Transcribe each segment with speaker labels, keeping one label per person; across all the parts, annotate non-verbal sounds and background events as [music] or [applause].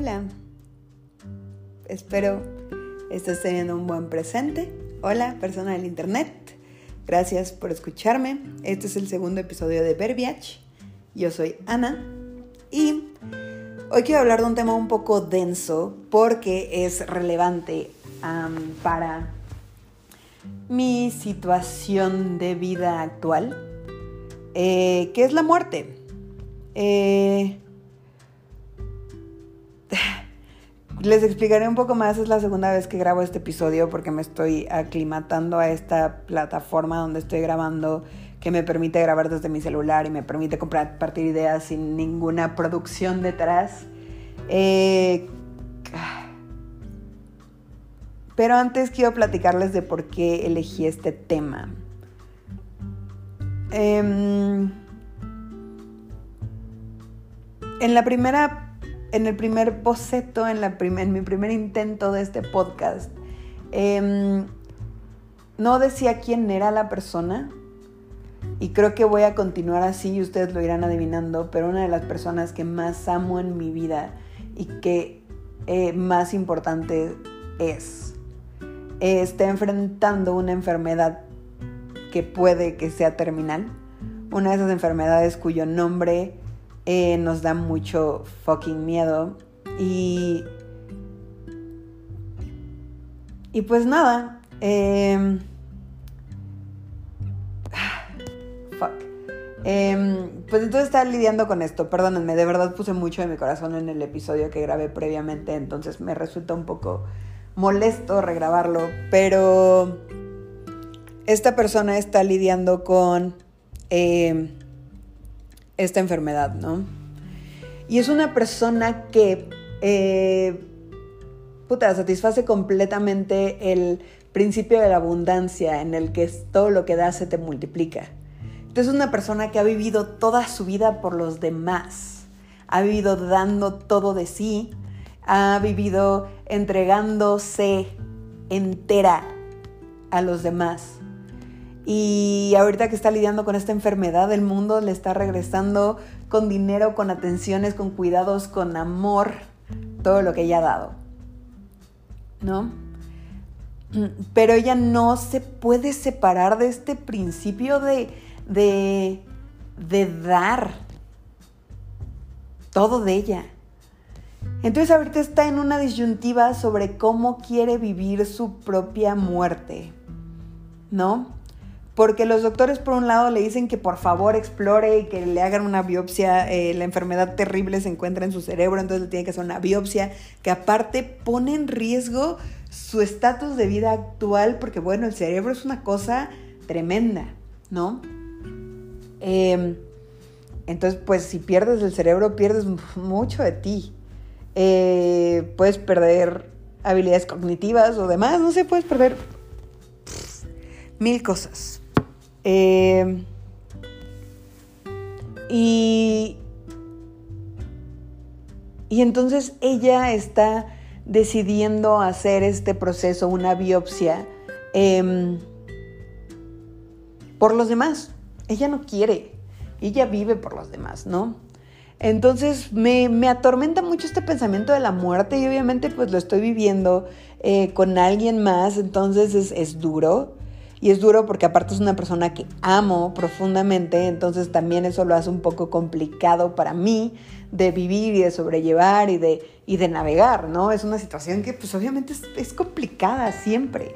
Speaker 1: Hola. Espero estés teniendo un buen presente. Hola, persona del internet. Gracias por escucharme. Este es el segundo episodio de Verbiage. Yo soy Ana y hoy quiero hablar de un tema un poco denso porque es relevante para mi situación de vida actual, eh, que es la muerte. Eh, les explicaré un poco más, es la segunda vez que grabo este episodio porque me estoy aclimatando a esta plataforma donde estoy grabando que me permite grabar desde mi celular y me permite compartir ideas sin ninguna producción detrás. Eh, pero antes quiero platicarles de por qué elegí este tema. Em, en la primera, en el primer boceto, en, mi primer intento de este podcast, em, no decía quién era la persona. Y creo que voy a continuar así y ustedes lo irán adivinando, pero una de las personas que más amo en mi vida y que eh, más importante es está enfrentando una enfermedad que puede que sea terminal. Una de esas enfermedades cuyo nombre eh, nos da mucho fucking miedo. Y. Y pues nada. Eh, [sighs] fuck. Em, pues entonces está lidiando con esto. Perdónenme, de verdad puse mucho de mi corazón en el episodio que grabé previamente. Entonces me resulta un poco molesto regrabarlo, pero esta persona está lidiando con eh, esta enfermedad, ¿no? Y es una persona que, eh, puta, satisface completamente el principio de la abundancia en el que todo lo que das se te multiplica. Entonces es una persona que ha vivido toda su vida por los demás, ha vivido dando todo de sí ha vivido entregándose entera a los demás. Y ahorita que está lidiando con esta enfermedad, el mundo le está regresando con dinero, con atenciones, con cuidados, con amor, todo lo que ella ha dado. ¿No? Pero ella no se puede separar de este principio de, de, de dar todo de ella. Entonces ahorita está en una disyuntiva sobre cómo quiere vivir su propia muerte, ¿no? Porque los doctores por un lado le dicen que por favor explore y que le hagan una biopsia, eh, la enfermedad terrible se encuentra en su cerebro, entonces le tiene que hacer una biopsia que aparte pone en riesgo su estatus de vida actual, porque bueno, el cerebro es una cosa tremenda, ¿no? Em, entonces, pues si pierdes el cerebro, pierdes mucho de ti. Eh, puedes perder habilidades cognitivas o demás, no sé, puedes perder mil cosas. Eh, y, y entonces ella está decidiendo hacer este proceso, una biopsia, em, por los demás. Ella no quiere, ella vive por los demás, ¿no? Entonces me, atormenta mucho este pensamiento de la muerte y obviamente pues lo estoy viviendo eh, con alguien más, entonces es, es duro. Y es duro porque aparte es una persona que amo profundamente, entonces también eso lo hace un poco complicado para mí de vivir y de sobrellevar y de, y de navegar, ¿no? Es una situación que pues obviamente es, complicada siempre.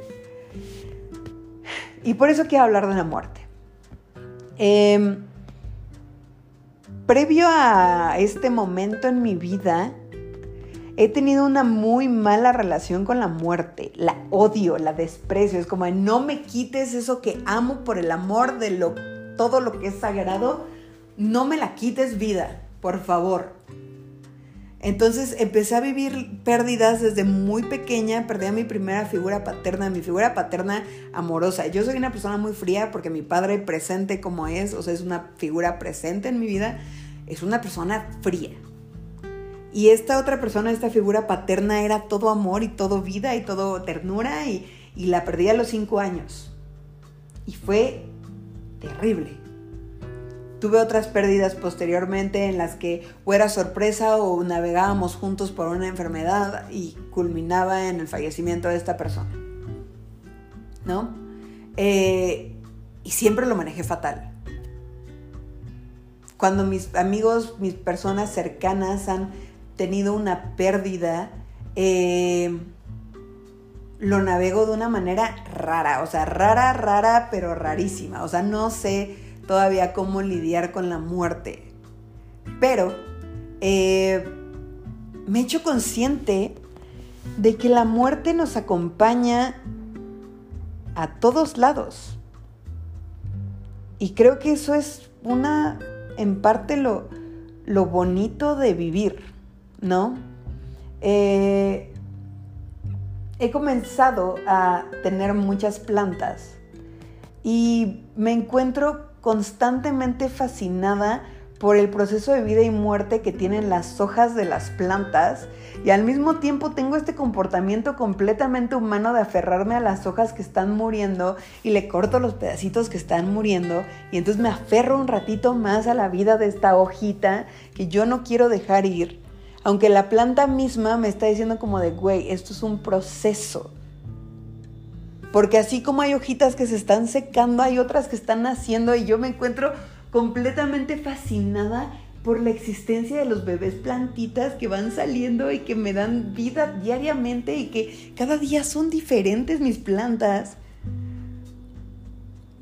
Speaker 1: Y por eso quiero hablar de la muerte. Eh, previo a este momento en mi vida, he tenido una muy mala relación con la muerte. La odio, la desprecio. Es como, no me quites eso que amo por el amor de lo, todo lo que es sagrado. No me la quites vida, por favor. Entonces empecé a vivir pérdidas desde muy pequeña, perdí a mi primera figura paterna, mi figura paterna amorosa. Yo soy una persona muy fría porque mi padre presente como es, o sea, es una figura presente en mi vida, es una persona fría. Y esta otra persona, esta figura paterna, era todo amor y todo vida y todo ternura y, la perdí a los cinco años. Y fue terrible Tuve otras pérdidas posteriormente en las que o era sorpresa o navegábamos juntos por una enfermedad y culminaba en el fallecimiento de esta persona. ¿No? Eh, y siempre lo manejé fatal. Cuando mis amigos, mis personas cercanas han tenido una pérdida, eh, lo navego de una manera rara, o sea, rara, rara, pero rarísima. O sea, no sé todavía cómo lidiar con la muerte. Pero eh, me he hecho consciente de que la muerte nos acompaña a todos lados. Y creo que eso es una, en parte, lo, lo bonito de vivir, ¿no? Eh, he comenzado a tener muchas plantas y me encuentro constantemente fascinada por el proceso de vida y muerte que tienen las hojas de las plantas y al mismo tiempo tengo este comportamiento completamente humano de aferrarme a las hojas que están muriendo y le corto los pedacitos que están muriendo y entonces me aferro un ratito más a la vida de esta hojita que yo no quiero dejar ir aunque la planta misma me está diciendo como de, güey, esto es un proceso. Porque así como hay hojitas que se están secando, hay otras que están naciendo y yo me encuentro completamente fascinada por la existencia de los bebés plantitas que van saliendo y que me dan vida diariamente y que cada día son diferentes mis plantas.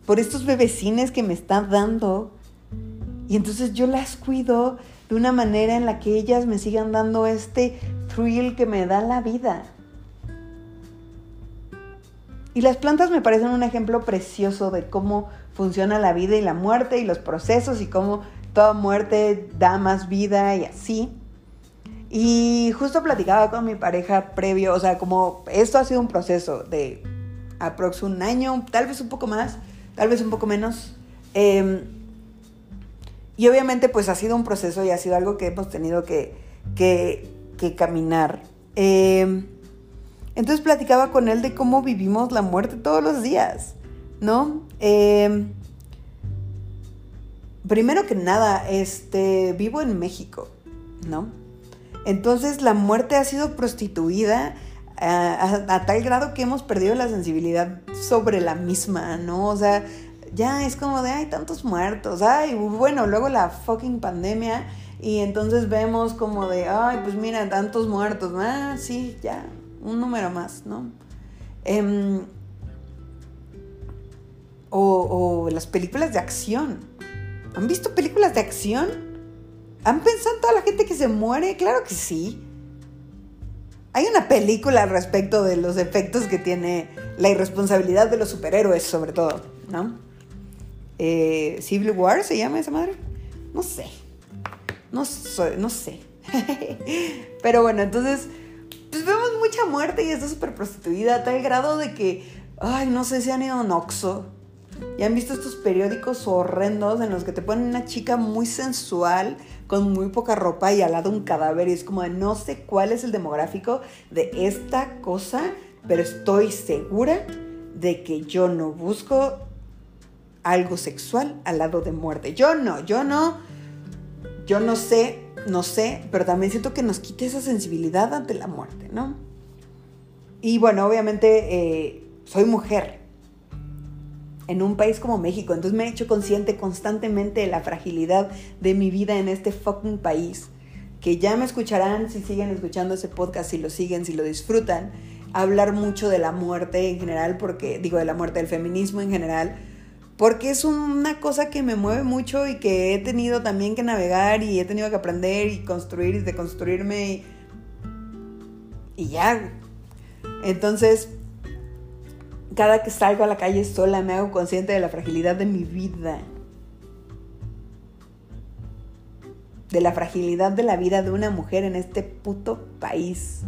Speaker 1: Por estos bebecines que me están dando. Y entonces yo las cuido una manera en la que ellas me sigan dando este thrill que me da la vida. Y las plantas me parecen un ejemplo precioso de cómo funciona la vida y la muerte y los procesos y cómo toda muerte da más vida y así. Y justo platicaba con mi pareja previo, o sea, como esto ha sido un proceso de aproximadamente un año, tal vez un poco más, tal vez un poco menos. Eh, y obviamente pues ha sido un proceso y ha sido algo que hemos tenido que, caminar. Em, entonces platicaba con él de cómo vivimos la muerte todos los días, ¿no? Em, primero que nada, este, vivo en México, ¿no? Entonces la muerte ha sido prostituida a, a, tal grado que hemos perdido la sensibilidad sobre la misma, ¿no? O sea, ya es como de, hay tantos muertos, ay, bueno, luego la fucking pandemia y entonces vemos como de, ay, pues mira, tantos muertos, ah, sí, ya, un número más, ¿no? Em, o, o las películas de acción. ¿Han visto películas de acción? ¿Han pensado en toda la gente que se muere? Claro que sí. Hay una película al respecto de los efectos que tiene la irresponsabilidad de los superhéroes, sobre todo, ¿no? Eh, Civil War se llama esa madre. No sé. No, no sé. [laughs] Pero bueno, entonces, pues vemos mucha muerte y está súper prostituida a tal grado de que, ay, no sé si han ido a un Oxxo. Y han visto estos periódicos horrendos en los que te ponen una chica muy sensual, con muy poca ropa y al lado un cadáver. Y es como no sé cuál es el demográfico de esta cosa, pero estoy segura de que yo no busco algo sexual al lado de muerte. Yo no, yo no, yo no sé, no sé, pero también siento que nos quita esa sensibilidad ante la muerte, ¿no? Y bueno, obviamente eh, soy mujer en un país como México, entonces me he hecho consciente constantemente de la fragilidad de mi vida en este fucking país, que ya me escucharán si siguen escuchando ese podcast, si lo siguen, si lo disfrutan, hablar mucho de la muerte en general, porque digo de la muerte del feminismo en general, porque es una cosa que me mueve mucho y que he tenido también que navegar y he tenido que aprender y construir y deconstruirme y, y ya. Entonces, cada que salgo a la calle sola me hago consciente de la fragilidad de mi vida. De la fragilidad de la vida de una mujer en este puto país.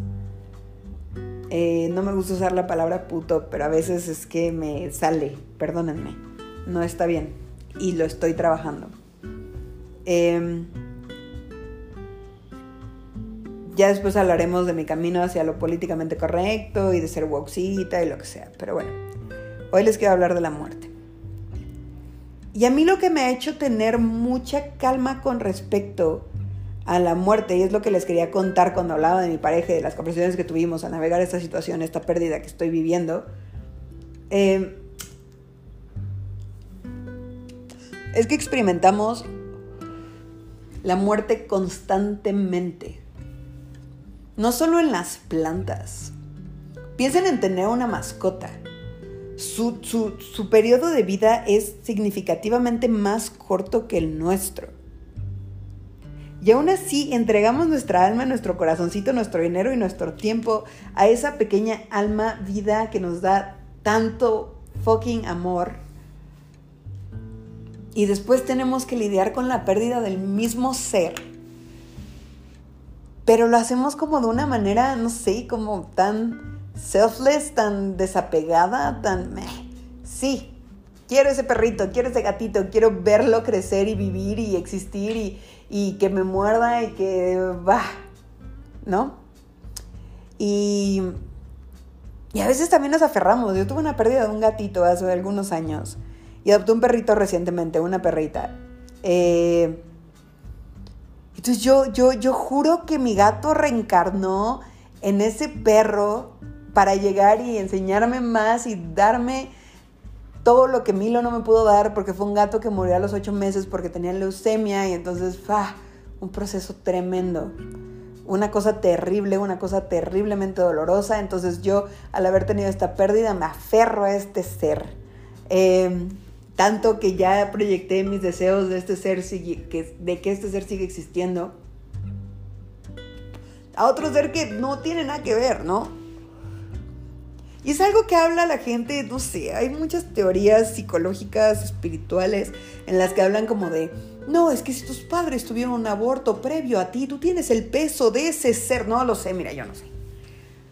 Speaker 1: Eh, no me gusta usar la palabra puto, pero a veces es que me sale, perdónenme no está bien y lo estoy trabajando. Em, ya después hablaremos de mi camino hacia lo políticamente correcto y de ser wokesita y lo que sea. Pero bueno, hoy les quiero hablar de la muerte. y a mí lo que me ha hecho tener mucha calma con respecto a la muerte, y es lo que les quería contar cuando hablaba de mi pareja y de las conversaciones que tuvimos a navegar esta situación, esta pérdida que estoy viviendo, eh, es que experimentamos la muerte constantemente. No solo en las plantas. Piensen en tener una mascota. Su, su, periodo de vida es significativamente más corto que el nuestro. Y aún así entregamos nuestra alma, nuestro corazoncito, nuestro dinero y nuestro tiempo a esa pequeña alma vida que nos da tanto fucking amor. Y después tenemos que lidiar con la pérdida del mismo ser. Pero lo hacemos como de una manera, no sé, como tan selfless, tan desapegada, tan... Sí, quiero ese perrito, quiero ese gatito, quiero verlo crecer y vivir y existir y, y que me muerda y que va, ¿no? Y, y a veces también nos aferramos. Yo tuve una pérdida de un gatito hace algunos años y adopté un perrito recientemente, una perrita. Eh, entonces yo, yo, yo juro que mi gato reencarnó en ese perro para llegar y enseñarme más y darme todo lo que Milo no me pudo dar porque fue un gato que murió a los ocho meses porque tenía leucemia y entonces, ¡ah! Un proceso tremendo. Una cosa terrible, una cosa terriblemente dolorosa. Entonces yo, al haber tenido esta pérdida, me aferro a este ser. Em, tanto que ya proyecté mis deseos de este ser, de que este ser siga existiendo. A otro ser que no tiene nada que ver, ¿no? Y es algo que habla la gente, no sé, hay muchas teorías psicológicas, espirituales, en las que hablan como de, no, es que si tus padres tuvieron un aborto previo a ti, tú tienes el peso de ese ser. No lo sé, mira, yo no sé.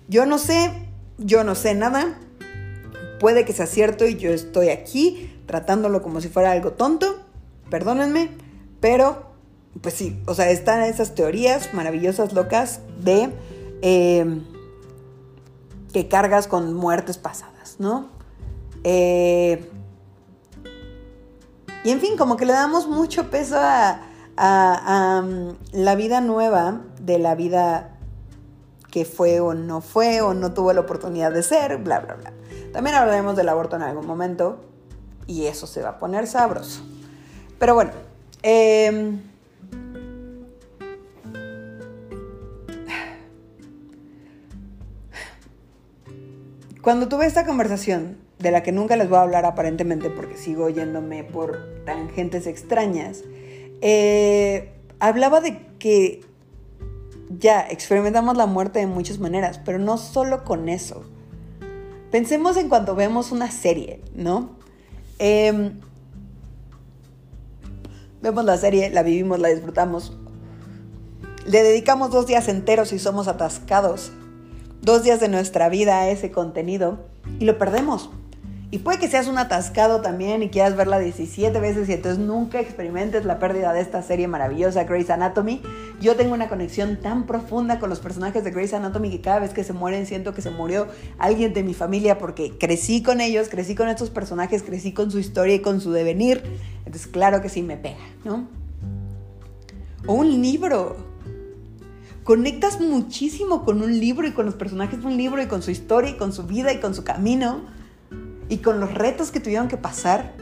Speaker 1: Yo no sé, yo no sé nada. Puede que sea cierto y yo estoy aquí tratándolo como si fuera algo tonto, perdónenme, pero pues sí, o sea, están esas teorías maravillosas, locas, de... Eh, que cargas con muertes pasadas, ¿no? Eh, y en fin, como que le damos mucho peso a, um, la vida nueva de la vida que fue o no fue o no tuvo la oportunidad de ser, bla, bla, bla. También hablaremos del aborto en algún momento y eso se va a poner sabroso. Pero bueno, eh, Cuando tuve esta conversación, de la que nunca les voy a hablar aparentemente porque sigo yéndome por tangentes extrañas, eh, hablaba de que ya experimentamos la muerte de muchas maneras, pero no solo con eso. Pensemos en cuando vemos una serie, ¿no? Em, vemos la serie, la vivimos, la disfrutamos. Le dedicamos dos días enteros y somos atascados dos días de nuestra vida a ese contenido y lo perdemos. Y puede que seas un atascado también y quieras verla 17 veces y entonces nunca experimentes la pérdida de esta serie maravillosa Grey's Anatomy. Yo tengo una conexión tan profunda con los personajes de Grey's Anatomy que cada vez que se mueren siento que se murió alguien de mi familia porque crecí con ellos, crecí con estos personajes, crecí con su historia y con su devenir. Entonces claro que sí me pega, ¿no? O un libro conectas muchísimo con un libro y con los personajes de un libro y con su historia y con su vida y con su camino y con los retos que tuvieron que pasar.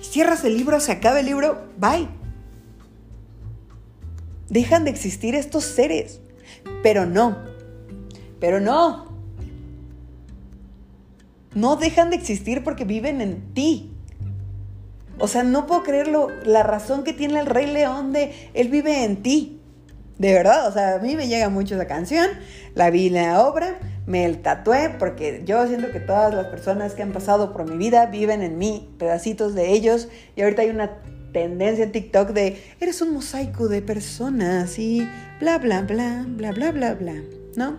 Speaker 1: Cierras el libro, se acaba el libro, bye. Dejan de existir estos seres. Pero no, pero no. No dejan de existir porque viven en ti. O sea, no puedo creerlo, la razón que tiene el Rey León de él vive en ti. De verdad, o sea, a mí me llega mucho esa canción, la vi en la obra, me tatué porque yo siento que todas las personas que han pasado por mi vida viven en mí, pedacitos de ellos, y ahorita hay una tendencia en TikTok de eres un mosaico de personas y bla, bla, bla, bla, bla, bla, bla, ¿no?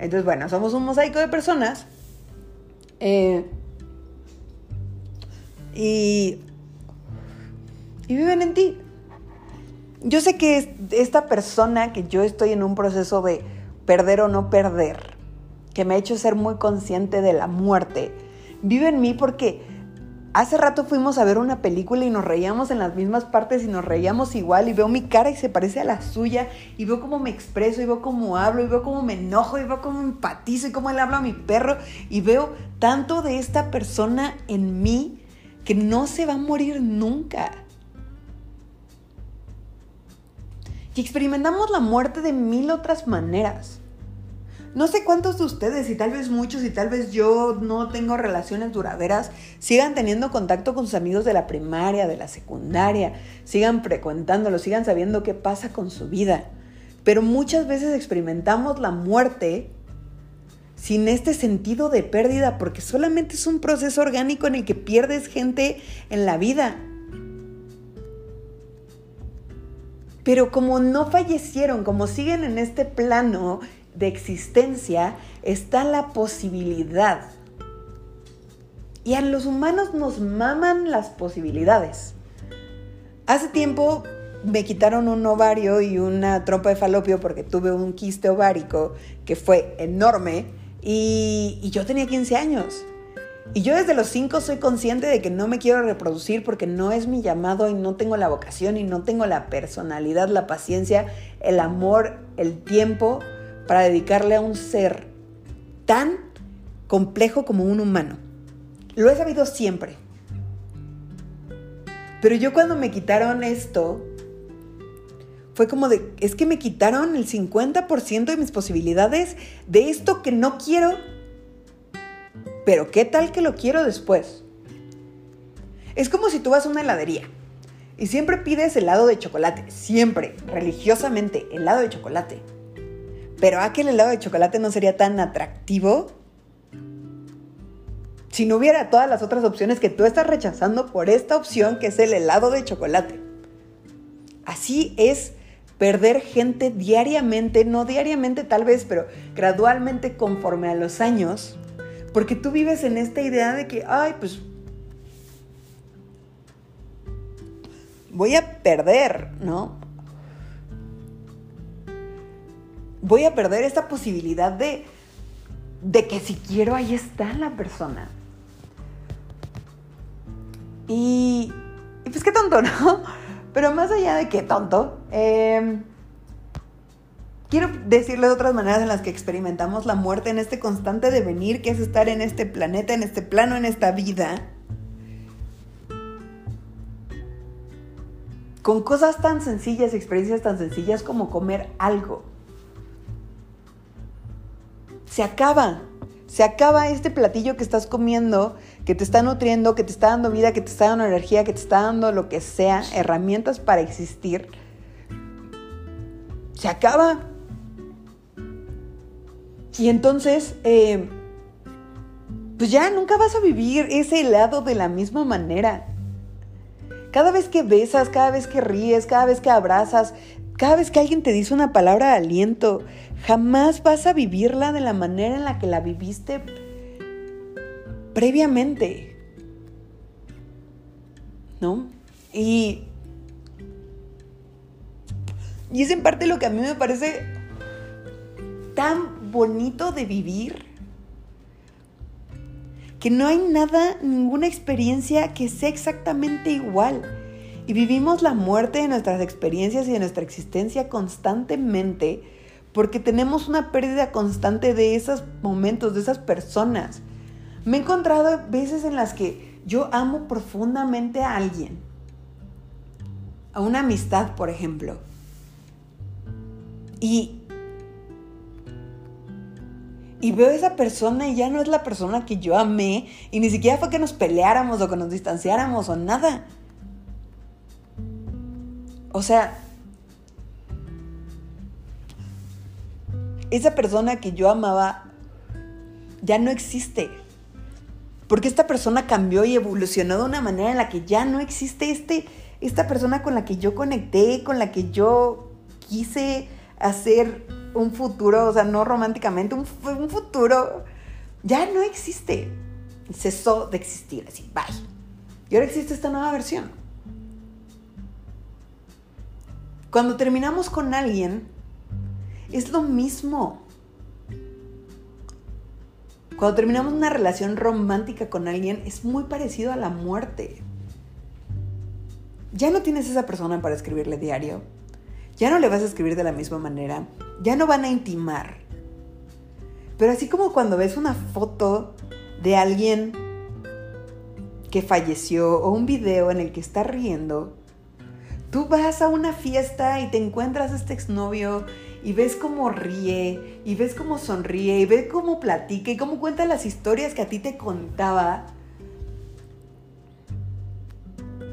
Speaker 1: Entonces, bueno, somos un mosaico de personas. Eh, y, y viven en ti yo sé que esta persona que yo estoy en un proceso de perder o no perder, que me ha hecho ser muy consciente de la muerte, vive en mí porque Hace rato fuimos a ver una película y nos reíamos en las mismas partes y nos reíamos igual y veo mi cara y se parece a la suya y veo cómo me expreso y veo cómo hablo y veo cómo me enojo y veo cómo empatizo y cómo le hablo a mi perro y veo tanto de esta persona en mí que no se va a morir nunca. Y experimentamos la muerte de mil otras maneras. No sé cuántos de ustedes, y tal vez muchos, y tal vez yo no tengo relaciones duraderas, sigan teniendo contacto con sus amigos de la primaria, de la secundaria, sigan frecuentándolos, sigan sabiendo qué pasa con su vida. Pero muchas veces experimentamos la muerte sin este sentido de pérdida, porque solamente es un proceso orgánico en el que pierdes gente en la vida. Pero como no fallecieron, como siguen en este plano de existencia está la posibilidad. Y a los humanos nos maman las posibilidades. Hace tiempo me quitaron un ovario y una trompa de falopio porque tuve un quiste ovárico que fue enorme y, y yo tenía 15 años. Y yo desde los 5 soy consciente de que no me quiero reproducir porque no es mi llamado y no tengo la vocación y no tengo la personalidad, la paciencia, el amor, el tiempo para dedicarle a un ser tan complejo como un humano. Lo he sabido siempre. Pero yo cuando me quitaron esto, fue como de, es que me quitaron el 50% de mis posibilidades de esto que no quiero. Pero ¿qué tal que lo quiero después? Es como si tú vas a una heladería y siempre pides helado de chocolate, siempre, religiosamente, helado de chocolate. Pero aquel helado de chocolate no sería tan atractivo si no hubiera todas las otras opciones que tú estás rechazando por esta opción que es el helado de chocolate. Así es perder gente diariamente, no diariamente tal vez, pero gradualmente conforme a los años, porque tú vives en esta idea de que, ay, pues voy a perder, ¿no? Voy a perder esta posibilidad de, de que si quiero, ahí está la persona. Y, pues qué tonto, [laughs] ¿no? Pero más allá de qué tonto, em, quiero decirle de otras maneras en las que experimentamos la muerte en este constante devenir que es estar en este planeta, en este plano, en esta vida. Con cosas tan sencillas, experiencias tan sencillas como comer algo se acaba. Se acaba este platillo que estás comiendo, que te está nutriendo, que te está dando vida, que te está dando energía, que te está dando lo que sea, herramientas para existir. Se acaba. Y entonces, eh, pues ya nunca vas a vivir ese helado de la misma manera. Cada vez que besas, cada vez que ríes, cada vez que abrazas, cada vez que alguien te dice una palabra de aliento, jamás vas a vivirla de la manera en la que la viviste previamente. ¿No? Y, y es en parte lo que a mí me parece tan bonito de vivir que no hay nada, ninguna experiencia que sea exactamente igual. Y vivimos la muerte de nuestras experiencias y de nuestra existencia constantemente porque tenemos una pérdida constante de esos momentos, de esas personas. Me he encontrado veces en las que yo amo profundamente a alguien, a una amistad, por ejemplo. Y, y veo a esa persona y ya no es la persona que yo amé y ni siquiera fue que nos peleáramos o que nos distanciáramos o nada o sea, esa persona que yo amaba ya no existe. Porque esta persona cambió y evolucionó de una manera en la que ya no existe este, esta persona con la que yo conecté, con la que yo quise hacer un futuro, o sea, no románticamente, un, un futuro, ya no existe. Cesó de existir, así, bye. Y ahora existe esta nueva versión. Cuando terminamos con alguien, es lo mismo. Cuando terminamos una relación romántica con alguien es muy parecido a la muerte. Ya no tienes esa persona para escribirle diario. Ya no le vas a escribir de la misma manera. Ya no van a intimar. Pero así como cuando ves una foto de alguien que falleció o un video en el que está riendo, tú vas a una fiesta y te encuentras a este exnovio y ves cómo ríe y ves cómo sonríe y ves cómo platica y cómo cuenta las historias que a ti te contaba.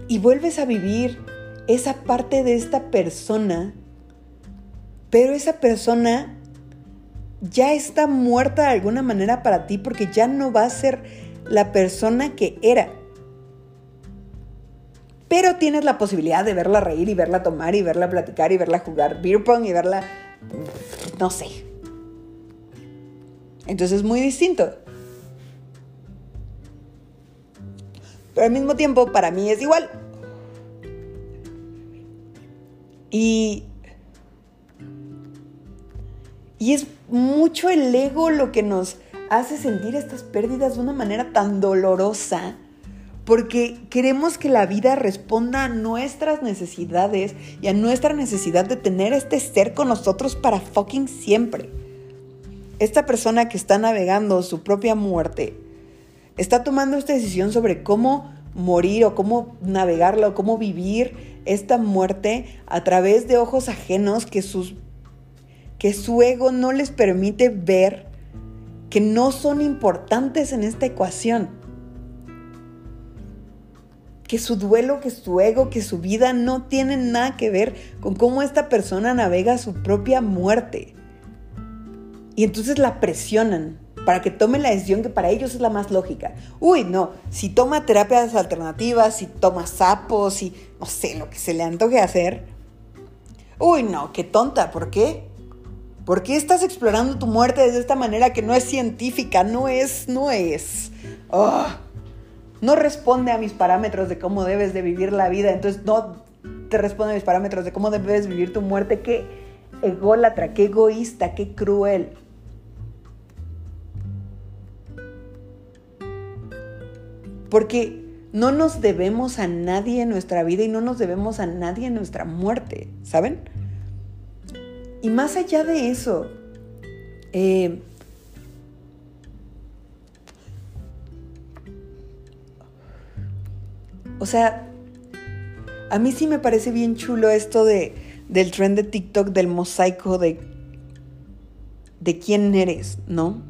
Speaker 1: Y vuelves a vivir esa parte de esta persona, pero esa persona ya está muerta de alguna manera para ti porque ya no va a ser la persona que era. Pero tienes la posibilidad de verla reír y verla tomar y verla platicar y verla jugar beer pong y verla no sé. Entonces es muy distinto. Pero al mismo tiempo para mí es igual. Y, y es mucho el ego lo que nos hace sentir estas pérdidas de una manera tan dolorosa porque queremos que la vida responda a nuestras necesidades y a nuestra necesidad de tener este ser con nosotros para fucking siempre. Esta persona que está navegando su propia muerte está tomando esta decisión sobre cómo morir o cómo navegarla o cómo vivir esta muerte a través de ojos ajenos que, sus, que su ego no les permite ver que no son importantes en esta ecuación que su duelo, que su ego, que su vida no tienen nada que ver con cómo esta persona navega su propia muerte. Y entonces la presionan para que tome la decisión que para ellos es la más lógica. Uy, no, si toma terapias alternativas, si toma sapos, si no sé, lo que se le antoje hacer. Uy, no, qué tonta, ¿por qué? ¿Por qué estás explorando tu muerte de esta manera que no es científica? No es, no es. Oh no responde a mis parámetros de cómo debes de vivir la vida, entonces no te responde a mis parámetros de cómo debes vivir tu muerte, qué ególatra, qué egoísta, qué cruel. Porque no nos debemos a nadie en nuestra vida y no nos debemos a nadie en nuestra muerte, ¿saben? Y más allá de eso, eh, O sea, a mí sí me parece bien chulo esto de, del trend de TikTok, del mosaico de, de quién eres, ¿no?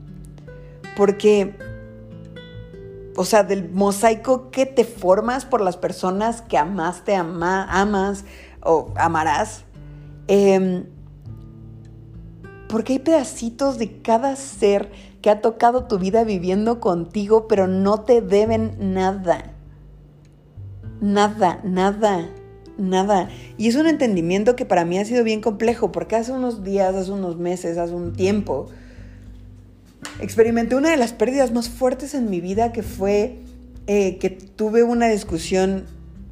Speaker 1: Porque, o sea, del mosaico que te formas por las personas que amaste, ama, amas o amarás. Em, porque hay pedacitos de cada ser que ha tocado tu vida viviendo contigo, pero no te deben nada. Nada, nada, nada. Y es un entendimiento que para mí ha sido bien complejo, porque hace unos días, hace unos meses, hace un tiempo, experimenté una de las pérdidas más fuertes en mi vida, que fue eh, que tuve una discusión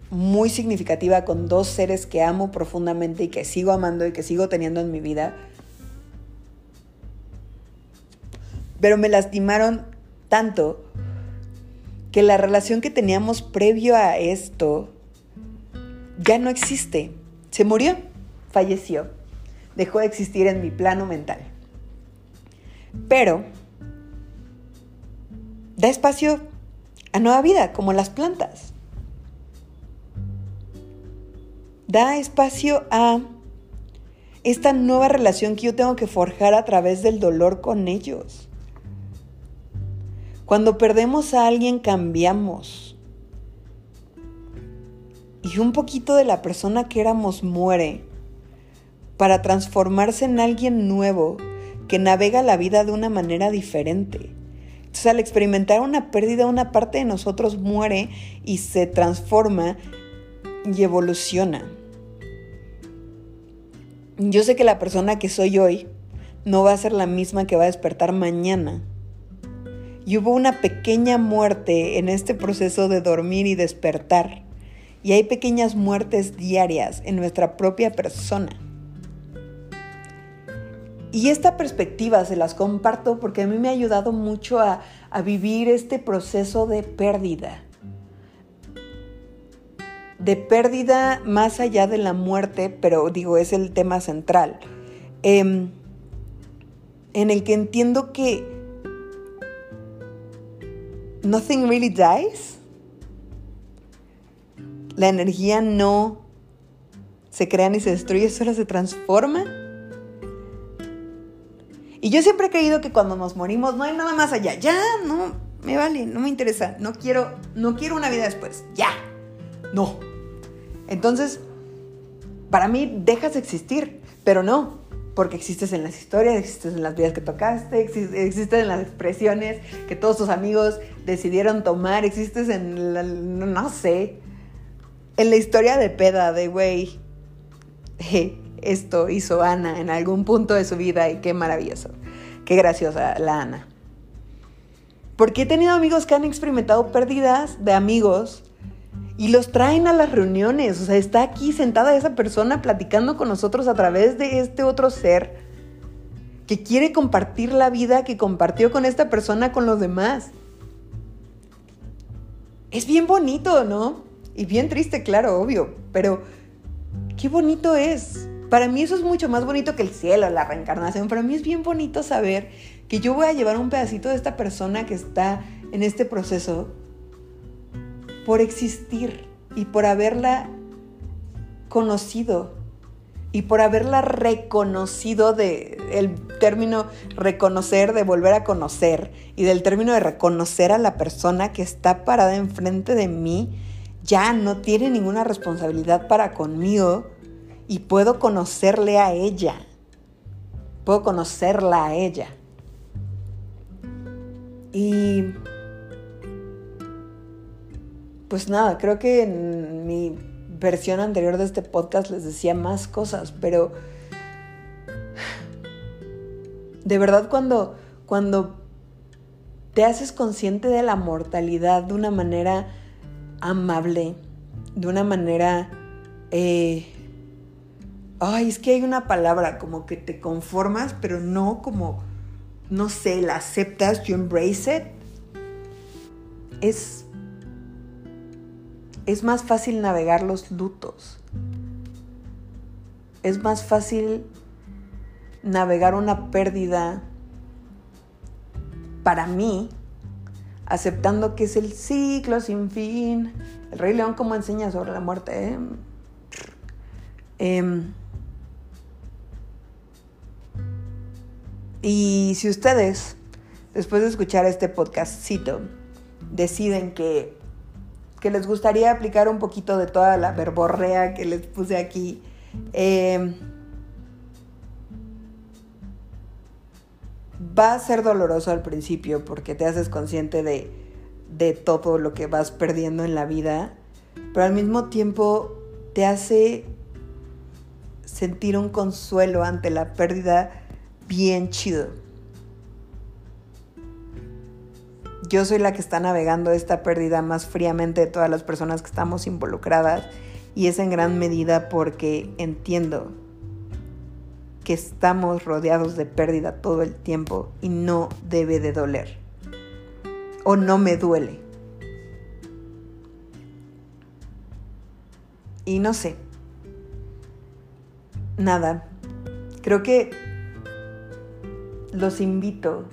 Speaker 1: muy significativa con dos seres que amo profundamente y que sigo amando y que sigo teniendo en mi vida. Pero me lastimaron tanto que la relación que teníamos previo a esto ya no existe. Se murió, falleció, dejó de existir en mi plano mental. Pero da espacio a nueva vida, como las plantas. Da espacio a esta nueva relación que yo tengo que forjar a través del dolor con ellos. Cuando perdemos a alguien cambiamos. Y un poquito de la persona que éramos muere para transformarse en alguien nuevo que navega la vida de una manera diferente. Entonces al experimentar una pérdida, una parte de nosotros muere y se transforma y evoluciona. Yo sé que la persona que soy hoy no va a ser la misma que va a despertar mañana y hubo una pequeña muerte en este proceso de dormir y despertar. Y hay pequeñas muertes diarias en nuestra propia persona. y esta perspectiva se las comparto porque a mí me ha ayudado mucho a, vivir este proceso de pérdida. De pérdida más allá de la muerte, pero digo, es el tema central. Em, en el que entiendo que nothing really dies. La energía no se crea ni se destruye, solo se transforma. Y yo siempre he creído que cuando nos morimos no hay nada más allá. Ya, no, me vale, no me interesa. No quiero, no quiero una vida después. Ya. No. Entonces, para mí dejas de existir, pero no, porque existes en las historias, existes en las vidas que tocaste, existes en las expresiones que todos tus amigos decidieron tomar, existes en, la, no sé, en la historia de peda de, güey, [laughs] esto hizo Ana en algún punto de su vida y qué maravilloso. Qué graciosa la Ana. Porque he tenido amigos que han experimentado pérdidas de amigos y los traen a las reuniones. O sea, está aquí sentada esa persona platicando con nosotros a través de este otro ser que quiere compartir la vida que compartió con esta persona con los demás. Es bien bonito, ¿no? Y bien triste, claro, obvio, pero qué bonito es. Para mí eso es mucho más bonito que el cielo, la reencarnación. Para mí es bien bonito saber que yo voy a llevar un pedacito de esta persona que está en este proceso por existir y por haberla conocido y por haberla reconocido de el término reconocer de volver a conocer y del término de reconocer a la persona que está parada enfrente de mí ya no tiene ninguna responsabilidad para conmigo y puedo conocerle a ella. Puedo conocerla a ella. Y pues nada, creo que en mi versión anterior de este podcast les decía más cosas, pero de verdad cuando, cuando te haces consciente de la mortalidad de una manera amable, de una manera eh, ay, es que hay una palabra como que te conformas, pero no como, no sé, la aceptas, you embrace it. Es, es más fácil navegar los lutos. Es más fácil navegar una pérdida para mí, aceptando que es el ciclo sin fin. El Rey León, como enseña sobre la muerte? Eh? Em, Y si ustedes, después de escuchar este podcastcito, deciden que, que les gustaría aplicar un poquito de toda la verborrea que les puse aquí, eh, va a ser doloroso al principio porque te haces consciente de, de todo lo que vas perdiendo en la vida, pero al mismo tiempo te hace sentir un consuelo ante la pérdida bien chido. Yo soy la que está navegando esta pérdida más fríamente de todas las personas que estamos involucradas y es en gran medida porque entiendo que estamos rodeados de pérdida todo el tiempo y no debe de doler. O no me duele. Y no sé. Nada. Creo que los invito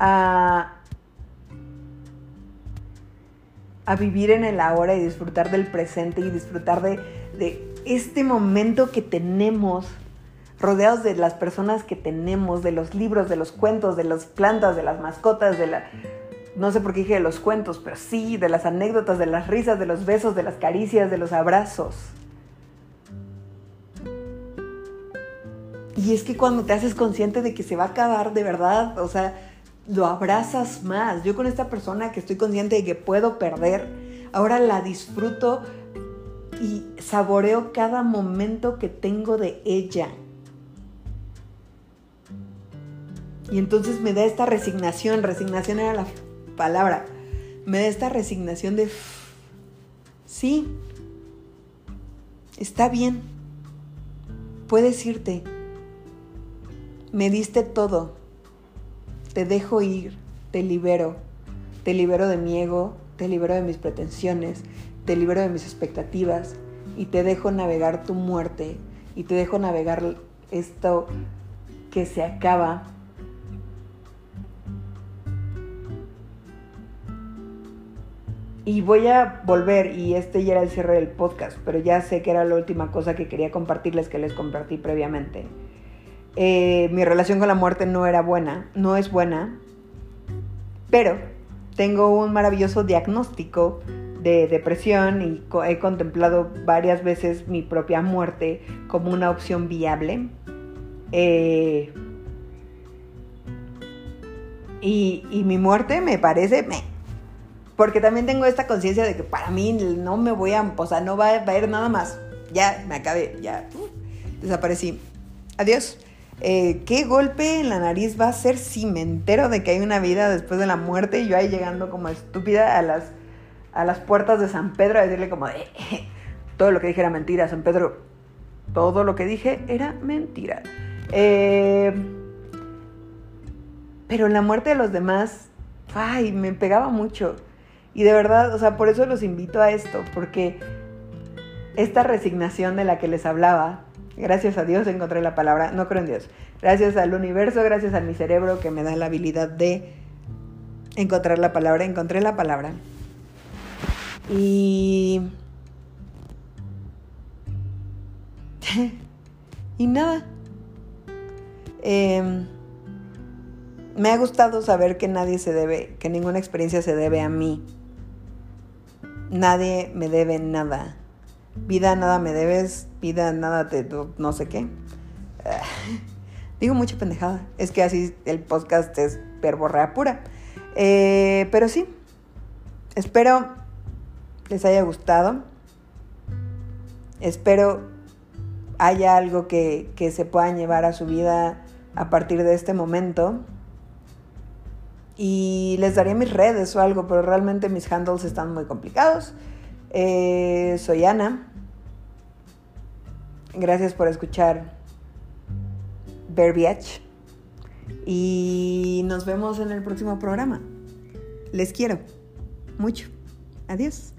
Speaker 1: a, a vivir en el ahora y disfrutar del presente y disfrutar de, este momento que tenemos rodeados de las personas que tenemos, de los libros, de los cuentos, de las plantas, de las mascotas, de la... No sé por qué dije de los cuentos, pero sí, de las anécdotas, de las risas, de los besos, de las caricias, de los abrazos. Y es que cuando te haces consciente de que se va a acabar de verdad, o sea, lo abrazas más. Yo con esta persona que estoy consciente de que puedo perder, ahora la disfruto y saboreo cada momento que tengo de ella. Y entonces me da esta resignación, resignación era la palabra, me da esta resignación de, sí, está bien, puedes irte. Me diste todo, te dejo ir, te libero, te libero de mi ego, te libero de mis pretensiones, te libero de mis expectativas y te dejo navegar tu muerte y te dejo navegar esto que se acaba. Y voy a volver, y este ya era el cierre del podcast, pero ya sé que era la última cosa que quería compartirles que les compartí previamente. Eh, mi relación con la muerte no era buena, no es buena, pero tengo un maravilloso diagnóstico de depresión y he contemplado varias veces mi propia muerte como una opción viable. Eh, y, mi muerte me parece... porque también tengo esta conciencia de que para mí no me voy a... O sea, no va, a haber nada más. Ya, me acabé, ya. desaparecí. Adiós. Eh, ¿Qué golpe en la nariz va a ser si me entero de que hay una vida después de la muerte y yo ahí llegando como estúpida a las, a las puertas de San Pedro a decirle como de, [laughs] todo lo que dije era mentira, San Pedro, todo lo que dije era mentira. Eh, pero la muerte de los demás, ay, me pegaba mucho. Y de verdad, o sea, por eso los invito a esto, porque esta resignación de la que les hablaba, Gracias a Dios encontré la palabra, no creo en Dios. Gracias al universo, gracias a mi cerebro que me da la habilidad de encontrar la palabra, encontré la palabra. Y... [laughs] y nada. Em, me ha gustado saber que nadie se debe, que ninguna experiencia se debe a mí. Nadie me debe nada. Vida, nada me debes, nada te, no sé qué. [laughs] digo mucha pendejada. Es que así el podcast es perborrea pura. Eh, pero sí, espero les haya gustado. Espero haya algo que, que se puedan llevar a su vida a partir de este momento. Y les daría mis redes o algo, pero realmente mis handles están muy complicados. Eh, soy Ana. Gracias por escuchar Verbiage. Y nos vemos en el próximo programa. Les quiero mucho. Adiós.